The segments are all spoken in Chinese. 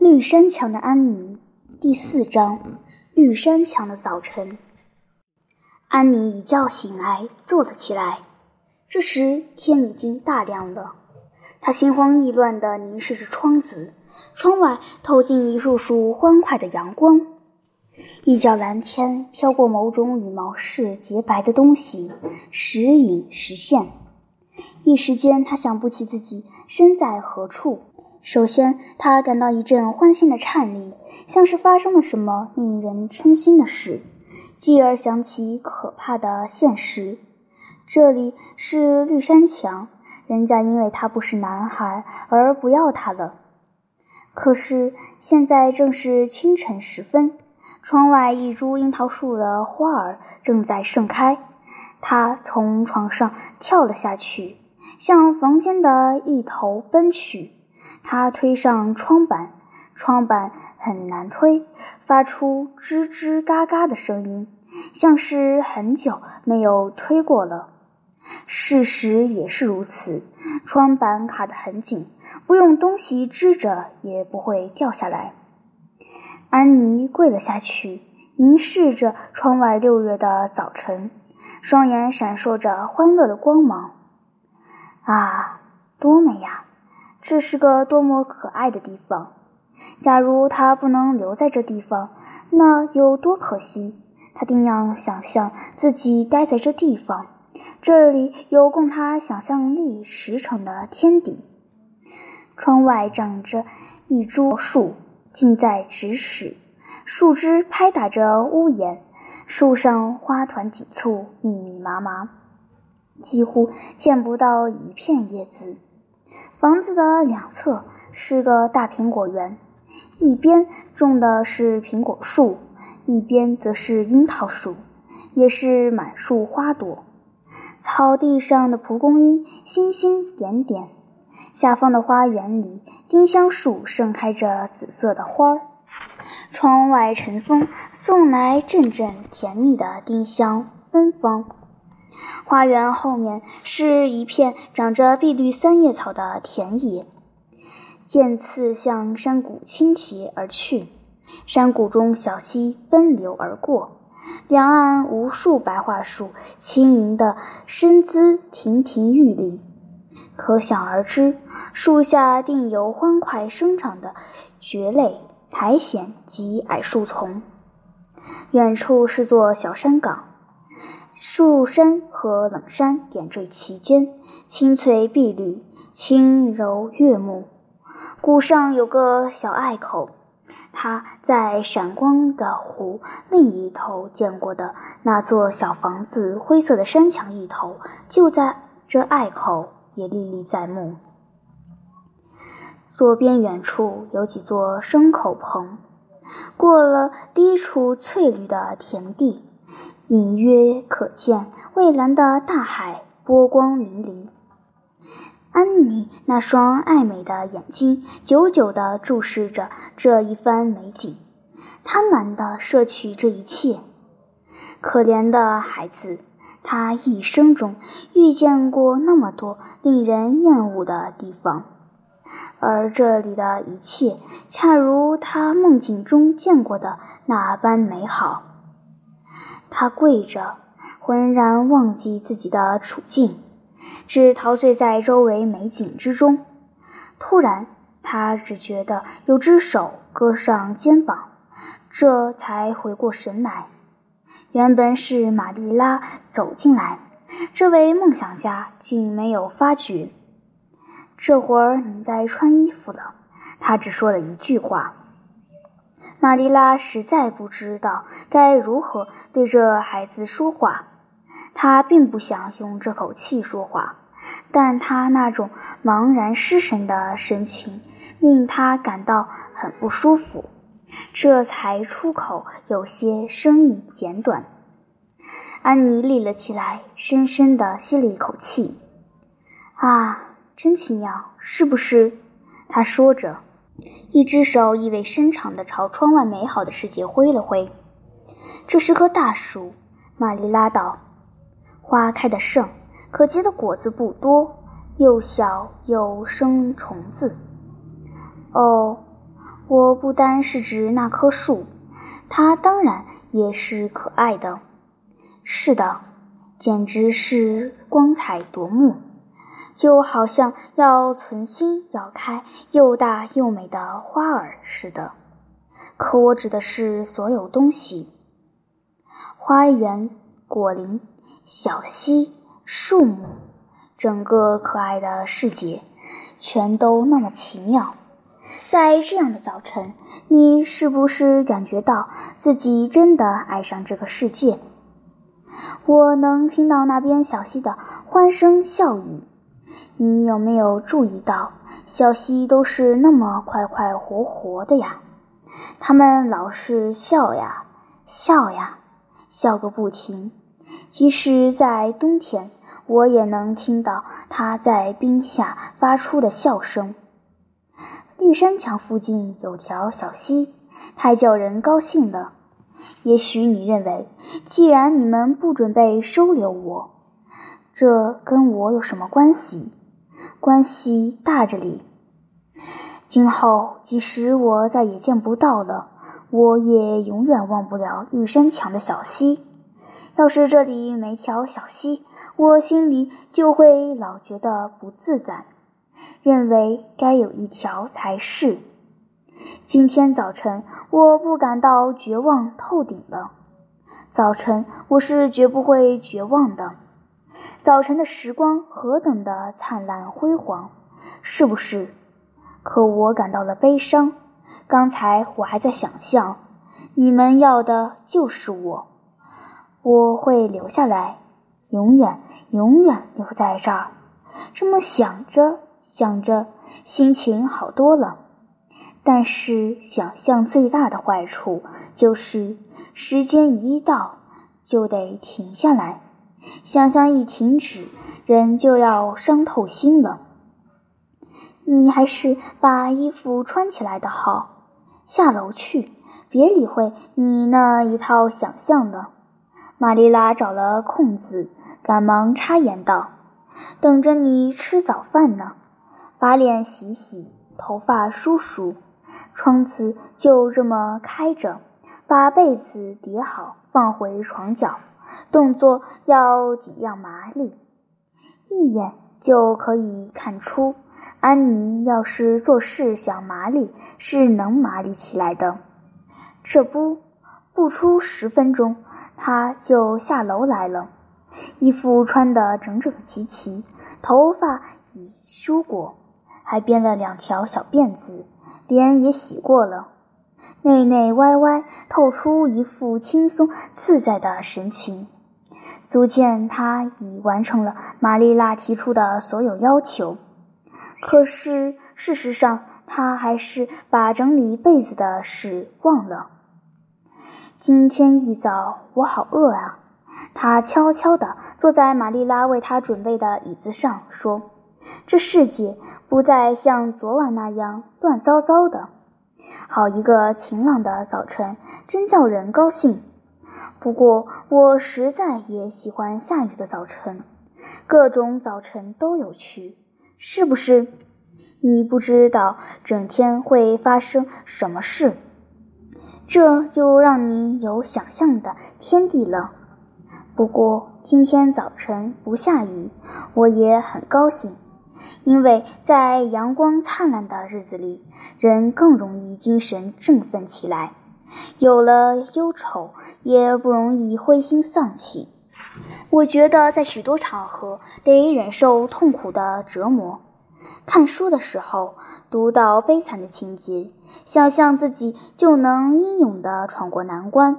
绿山墙的安妮第四章：绿山墙的早晨。安妮一觉醒来，坐了起来。这时天已经大亮了，她心慌意乱地凝视着窗子，窗外透进一束束欢快的阳光。一角蓝天飘过某种羽毛似洁白的东西，时隐时现。一时间，她想不起自己身在何处。首先，他感到一阵欢心的颤栗，像是发生了什么令人称心的事；继而想起可怕的现实：这里是绿山墙，人家因为他不是男孩而不要他了。可是现在正是清晨时分，窗外一株樱桃树的花儿正在盛开。他从床上跳了下去，向房间的一头奔去。他推上窗板，窗板很难推，发出吱吱嘎嘎的声音，像是很久没有推过了。事实也是如此，窗板卡得很紧，不用东西支着也不会掉下来。安妮跪了下去，凝视着窗外六月的早晨，双眼闪烁着欢乐的光芒。啊，多美呀！这是个多么可爱的地方！假如他不能留在这地方，那有多可惜！他定要想象自己待在这地方，这里有供他想象力驰骋的天地。窗外长着一株树，近在咫尺，树枝拍打着屋檐，树上花团锦簇，密密麻麻，几乎见不到一片叶子。房子的两侧是个大苹果园，一边种的是苹果树，一边则是樱桃树，也是满树花朵。草地上的蒲公英星星点点，下方的花园里，丁香树盛开着紫色的花儿。窗外晨风送来阵阵甜蜜的丁香芬芳。花园后面是一片长着碧绿三叶草的田野，渐次向山谷倾斜而去。山谷中小溪奔流而过，两岸无数白桦树轻盈的身姿亭亭玉立，可想而知，树下定有欢快生长的蕨类、苔藓及矮树丛。远处是座小山岗。树山和冷山点缀其间，青翠碧绿，轻柔悦目。谷上有个小隘口，他在闪光的湖另一头见过的那座小房子灰色的山墙一头，就在这隘口也历历在目。左边远处有几座牲口棚，过了低处翠绿的田地。隐约可见蔚蓝的大海，波光粼粼。安妮那双爱美的眼睛久久地注视着这一番美景，贪婪地摄取这一切。可怜的孩子，他一生中遇见过那么多令人厌恶的地方，而这里的一切恰如他梦境中见过的那般美好。他跪着，浑然忘记自己的处境，只陶醉在周围美景之中。突然，他只觉得有只手搁上肩膀，这才回过神来。原本是玛丽拉走进来，这位梦想家竟没有发觉。这会儿你该穿衣服了，他只说了一句话。玛丽拉实在不知道该如何对这孩子说话，她并不想用这口气说话，但她那种茫然失神的神情令她感到很不舒服，这才出口，有些声音简短。安妮立了起来，深深地吸了一口气。“啊，真奇妙，是不是？”她说着。一只手意味深长地朝窗外美好的世界挥了挥。这是棵大树，玛丽拉道。花开得盛，可结的果子不多，又小又生虫子。哦，我不单是指那棵树，它当然也是可爱的。是的，简直是光彩夺目，就好像要存心要开又大又美的花儿似的。可我指的是所有东西：花园、果林、小溪、树木，整个可爱的世界，全都那么奇妙。在这样的早晨，你是不是感觉到自己真的爱上这个世界？我能听到那边小溪的欢声笑语。你有没有注意到，小溪都是那么快快活活的呀？他们老是笑呀笑呀，笑个不停。即使在冬天，我也能听到它在冰下发出的笑声。绿山墙附近有条小溪，太叫人高兴了。也许你认为，既然你们不准备收留我，这跟我有什么关系？关系大着哩。今后即使我再也见不到了，我也永远忘不了玉山墙的小溪。要是这里没条小溪，我心里就会老觉得不自在。认为该有一条才是。今天早晨，我不感到绝望透顶了。早晨，我是绝不会绝望的。早晨的时光何等的灿烂辉煌，是不是？可我感到了悲伤。刚才我还在想象，你们要的就是我。我会留下来，永远、永远留在这儿。这么想着。想着，心情好多了。但是，想象最大的坏处就是，时间一到就得停下来。想象一停止，人就要伤透心了。你还是把衣服穿起来的好。下楼去，别理会你那一套想象了。玛丽拉找了空子，赶忙插言道：“等着你吃早饭呢。”把脸洗洗，头发梳梳，窗子就这么开着，把被子叠好，放回床角，动作要尽量麻利，一眼就可以看出，安妮要是做事想麻利，是能麻利起来的。这不，不出十分钟，她就下楼来了，衣服穿得整整齐齐，头发已梳过。还编了两条小辫子，脸也洗过了，内内歪歪，透出一副轻松自在的神情，足见他已完成了玛丽拉提出的所有要求。可是事实上，他还是把整理被子的事忘了。今天一早，我好饿啊！他悄悄地坐在玛丽拉为他准备的椅子上，说。这世界不再像昨晚那样乱糟糟的，好一个晴朗的早晨，真叫人高兴。不过我实在也喜欢下雨的早晨，各种早晨都有趣，是不是？你不知道整天会发生什么事，这就让你有想象的天地了。不过今天早晨不下雨，我也很高兴。因为在阳光灿烂的日子里，人更容易精神振奋起来，有了忧愁，也不容易灰心丧气。我觉得在许多场合得忍受痛苦的折磨，看书的时候读到悲惨的情节，想象自己就能英勇地闯过难关，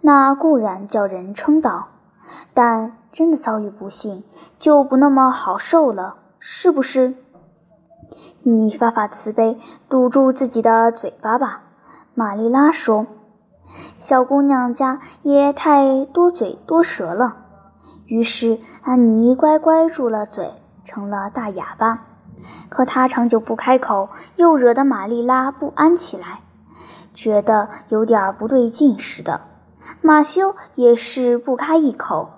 那固然叫人称道，但真的遭遇不幸，就不那么好受了。是不是？你发发慈悲，堵住自己的嘴巴吧。”玛丽拉说，“小姑娘家也太多嘴多舌了。”于是安妮乖乖住了嘴，成了大哑巴。可她长久不开口，又惹得玛丽拉不安起来，觉得有点不对劲似的。马修也是不开一口，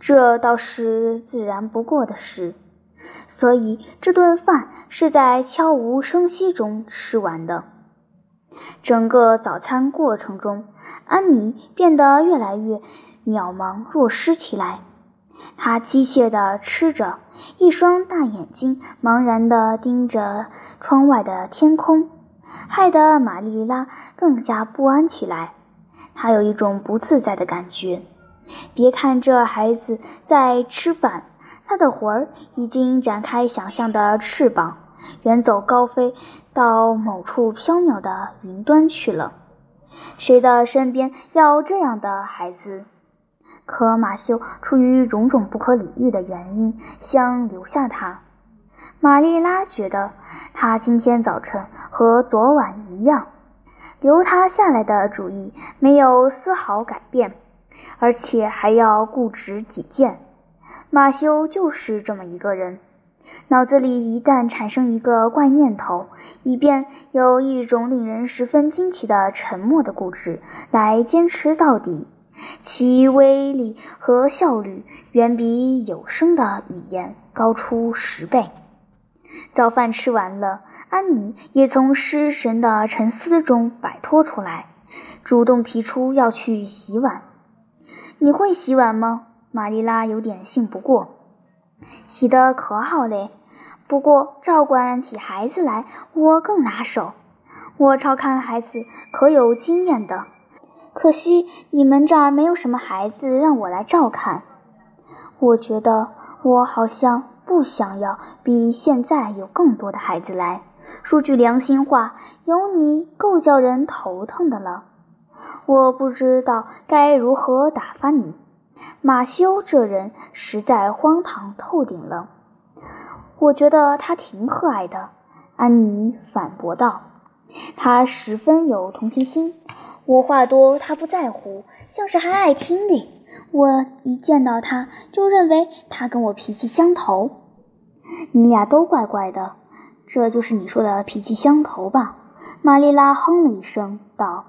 这倒是自然不过的事。所以这顿饭是在悄无声息中吃完的。整个早餐过程中，安妮变得越来越渺茫若失起来。她机械地吃着，一双大眼睛茫然地盯着窗外的天空，害得玛丽拉更加不安起来。她有一种不自在的感觉。别看这孩子在吃饭，他的魂儿已经展开想象的翅膀，远走高飞，到某处飘渺的云端去了。谁的身边要这样的孩子？可马修出于种种不可理喻的原因，想留下他。玛丽拉觉得他今天早晨和昨晚一样，留他下来的主意没有丝毫改变。而且还要固执己见，马修就是这么一个人，脑子里一旦产生一个怪念头，以便有一种令人十分惊奇的沉默的固执来坚持到底，其威力和效率远比有声的语言高出十倍。早饭吃完了，安妮也从失神的沉思中摆脱出来，主动提出要去洗碗。你会洗碗吗？玛丽拉有点信不过。洗得可好嘞，不过照管起孩子来我更拿手。我照看孩子可有经验的，可惜你们这儿没有什么孩子让我来照看。我觉得我好像不想要比现在有更多的孩子来。说句良心话，有你够叫人头疼的了。我不知道该如何打发你，马修这人实在荒唐透顶了。我觉得他挺可爱的，安妮反驳道。他十分有同情心，我话多他不在乎，像是还爱听哩。我一见到他就认为他跟我脾气相投。你俩都怪怪的，这就是你说的脾气相投吧？玛丽拉哼了一声道。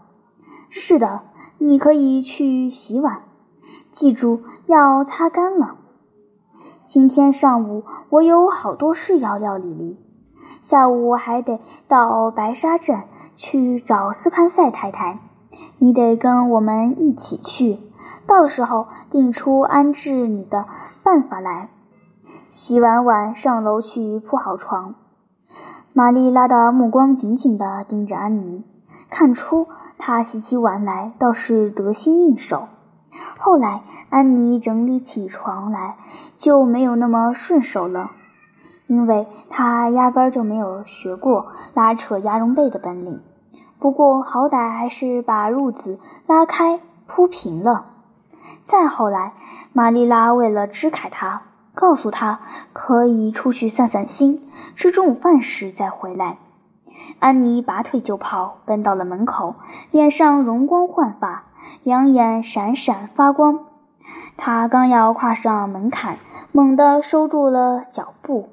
是的，你可以去洗碗，记住要擦干了。今天上午我有好多事要料理，下午还得到白沙镇去找斯潘塞太太，你得跟我们一起去，到时候定出安置你的办法来。洗完碗上楼去铺好床。玛丽拉的目光紧紧地盯着安妮，看出。她洗起碗来倒是得心应手。后来，安妮整理起床来就没有那么顺手了，因为她压根儿就没有学过拉扯鸭绒被的本领。不过，好歹还是把褥子拉开铺平了。再后来，玛丽拉为了支开他，告诉他可以出去散散心，吃中午饭时再回来。安妮拔腿就跑，奔到了门口，脸上容光焕发，两眼闪闪发光。他刚要跨上门槛，猛地收住了脚步，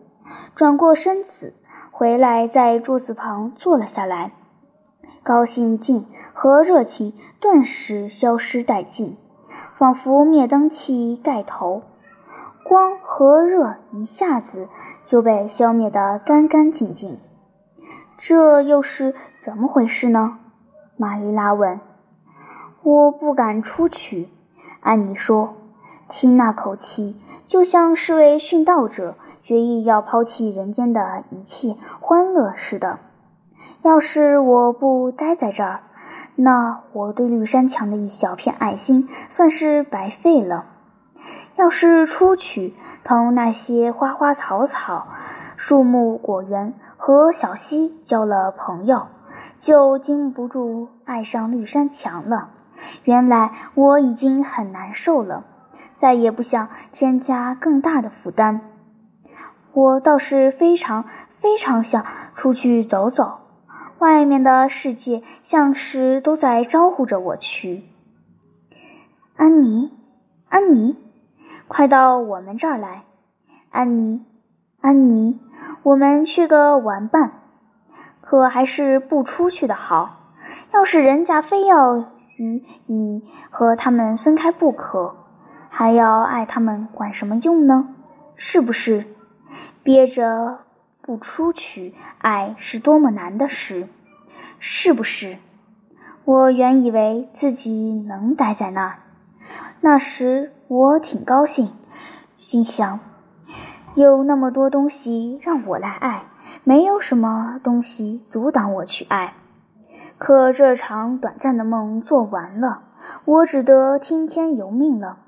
转过身子，回来在桌子旁坐了下来。高兴劲和热情顿时消失殆尽，仿佛灭灯器盖头，光和热一下子就被消灭得干干净净。这又是怎么回事呢？玛丽拉问。我不敢出去，安妮说，听那口气，就像是位殉道者决意要抛弃人间的一切欢乐似的。要是我不待在这儿，那我对绿山墙的一小片爱心算是白费了。要是出去，同那些花花草草、树木果园。和小溪交了朋友，就禁不住爱上绿山墙了。原来我已经很难受了，再也不想添加更大的负担。我倒是非常非常想出去走走，外面的世界像是都在招呼着我去。安妮，安妮，快到我们这儿来，安妮。安妮，我们去个玩伴，可还是不出去的好。要是人家非要与你和他们分开不可，还要爱他们，管什么用呢？是不是？憋着不出去，爱是多么难的事。是不是？我原以为自己能待在那儿，那时我挺高兴，心想，有那么多东西让我来爱，没有什么东西阻挡我去爱。可这场短暂的梦做完了，我只得听天由命了。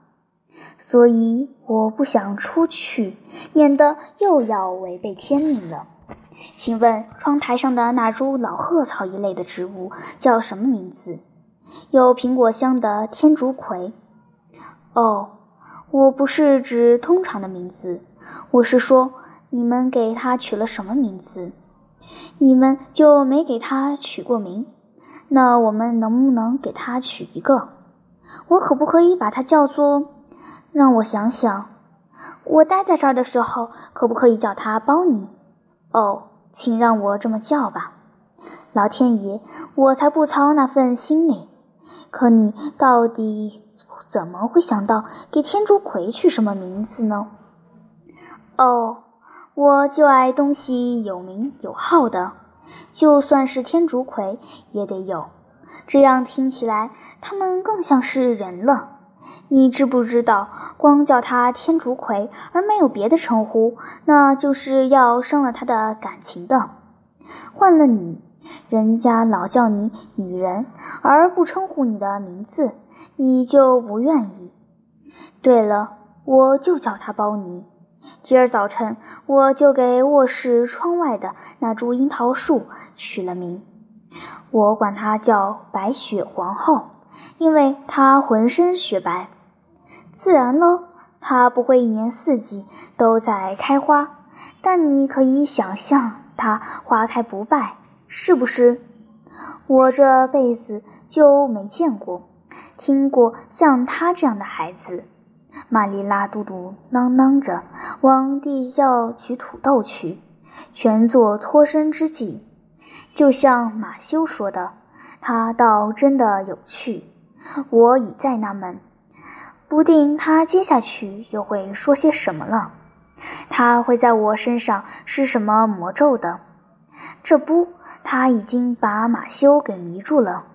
所以我不想出去，免得又要违背天命了。请问窗台上的那株老鹤草一类的植物叫什么名字？有苹果香的天竺葵。哦，我不是指通常的名字，我是说你们给它取了什么名字？你们就没给它取过名？那我们能不能给它取一个？我可不可以把它叫做？让我想想，我待在这儿的时候，可不可以叫他包尼？哦，请让我这么叫吧。老天爷，我才不操那份心呢。可你到底怎么会想到给天竺葵取什么名字呢？哦，我就爱东西有名有号的，就算是天竺葵也得有，这样听起来它们更像是人了。你知不知道，光叫他天竺葵而没有别的称呼，那就是要伤了他的感情的。换了你，人家老叫你女人，而不称呼你的名字，你就不愿意。对了，我就叫他包尼。今儿早晨，我就给卧室窗外的那株樱桃树取了名，我管它叫白雪皇后，因为它浑身雪白。自然喽，它不会一年四季都在开花，但你可以想象它花开不败，是不是？我这辈子就没见过、听过像他这样的孩子。玛丽拉嘟嘟囔囔着往地窖取土豆去，全做脱身之计。就像马修说的，他倒真的有趣。我已在纳闷。不定他接下去又会说些什么了。他会在我身上施什么魔咒的？这不，他已经把马修给迷住了。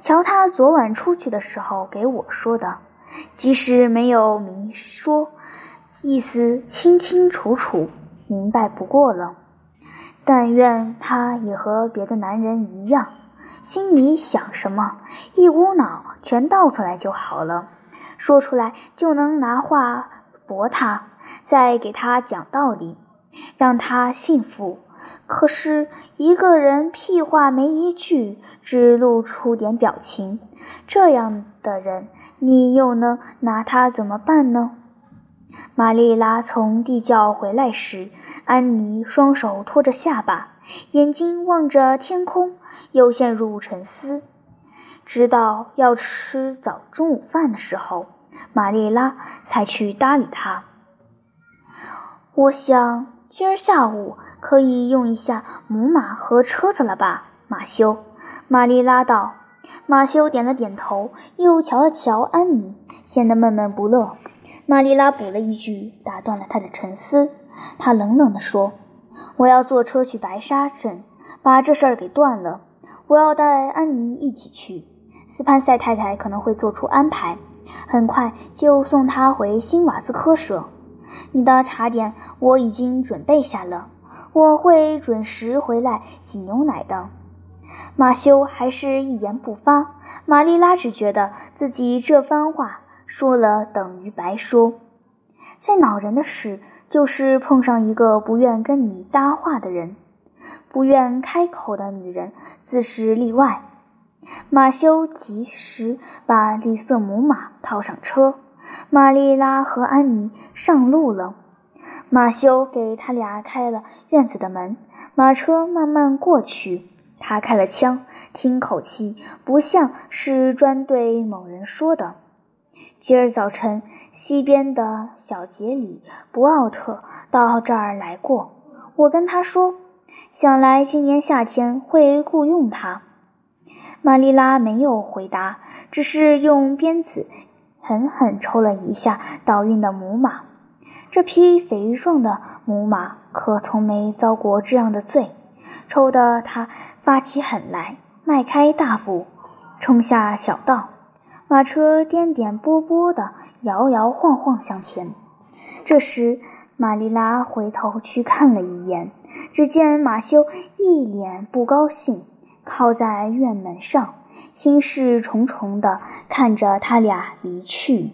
瞧他昨晚出去的时候给我说的，即使没有明说，意思清清楚楚，明白不过了。但愿他也和别的男人一样，心里想什么，一股脑全倒出来就好了。说出来就能拿话驳他，再给他讲道理，让他信服。可是一个人屁话没一句，只露出点表情，这样的人，你又能拿他怎么办呢？玛丽拉从地窖回来时，安妮双手托着下巴，眼睛望着天空，又陷入沉思。直到要吃早中午饭的时候，玛丽拉才去搭理他。我想今儿下午可以用一下母马和车子了吧，马修？玛丽拉道。马修点了点头，又瞧了瞧安妮，显得闷闷不乐。玛丽拉补了一句，打断了他的沉思。他冷冷地说：“我要坐车去白沙镇，把这事儿给断了。我要带安妮一起去。”斯潘塞太太可能会做出安排，很快就送她回新瓦斯科舍。你的茶点我已经准备下了，我会准时回来挤牛奶的。马修还是一言不发。玛丽拉只觉得自己这番话说了等于白说。最恼人的事就是碰上一个不愿跟你搭话的人，不愿开口的女人自是例外。马修及时把绿色母马套上车，玛丽拉和安妮上路了。马修给他俩开了院子的门，马车慢慢过去。他开了枪，听口气不像是专对某人说的。今儿早晨，西边的小杰里博奥特到这儿来过，我跟他说，想来今年夏天会雇佣他。玛丽拉没有回答，只是用鞭子狠狠抽了一下倒运的母马。这匹肥壮的母马可从没遭过这样的罪，抽得他发起狠来。迈开大步，冲下小道。马车颠颠簸簸地摇摇晃晃向前。这时，玛丽拉回头去看了一眼，只见马修一脸不高兴，靠在院门上，心事重重地看着他俩离去。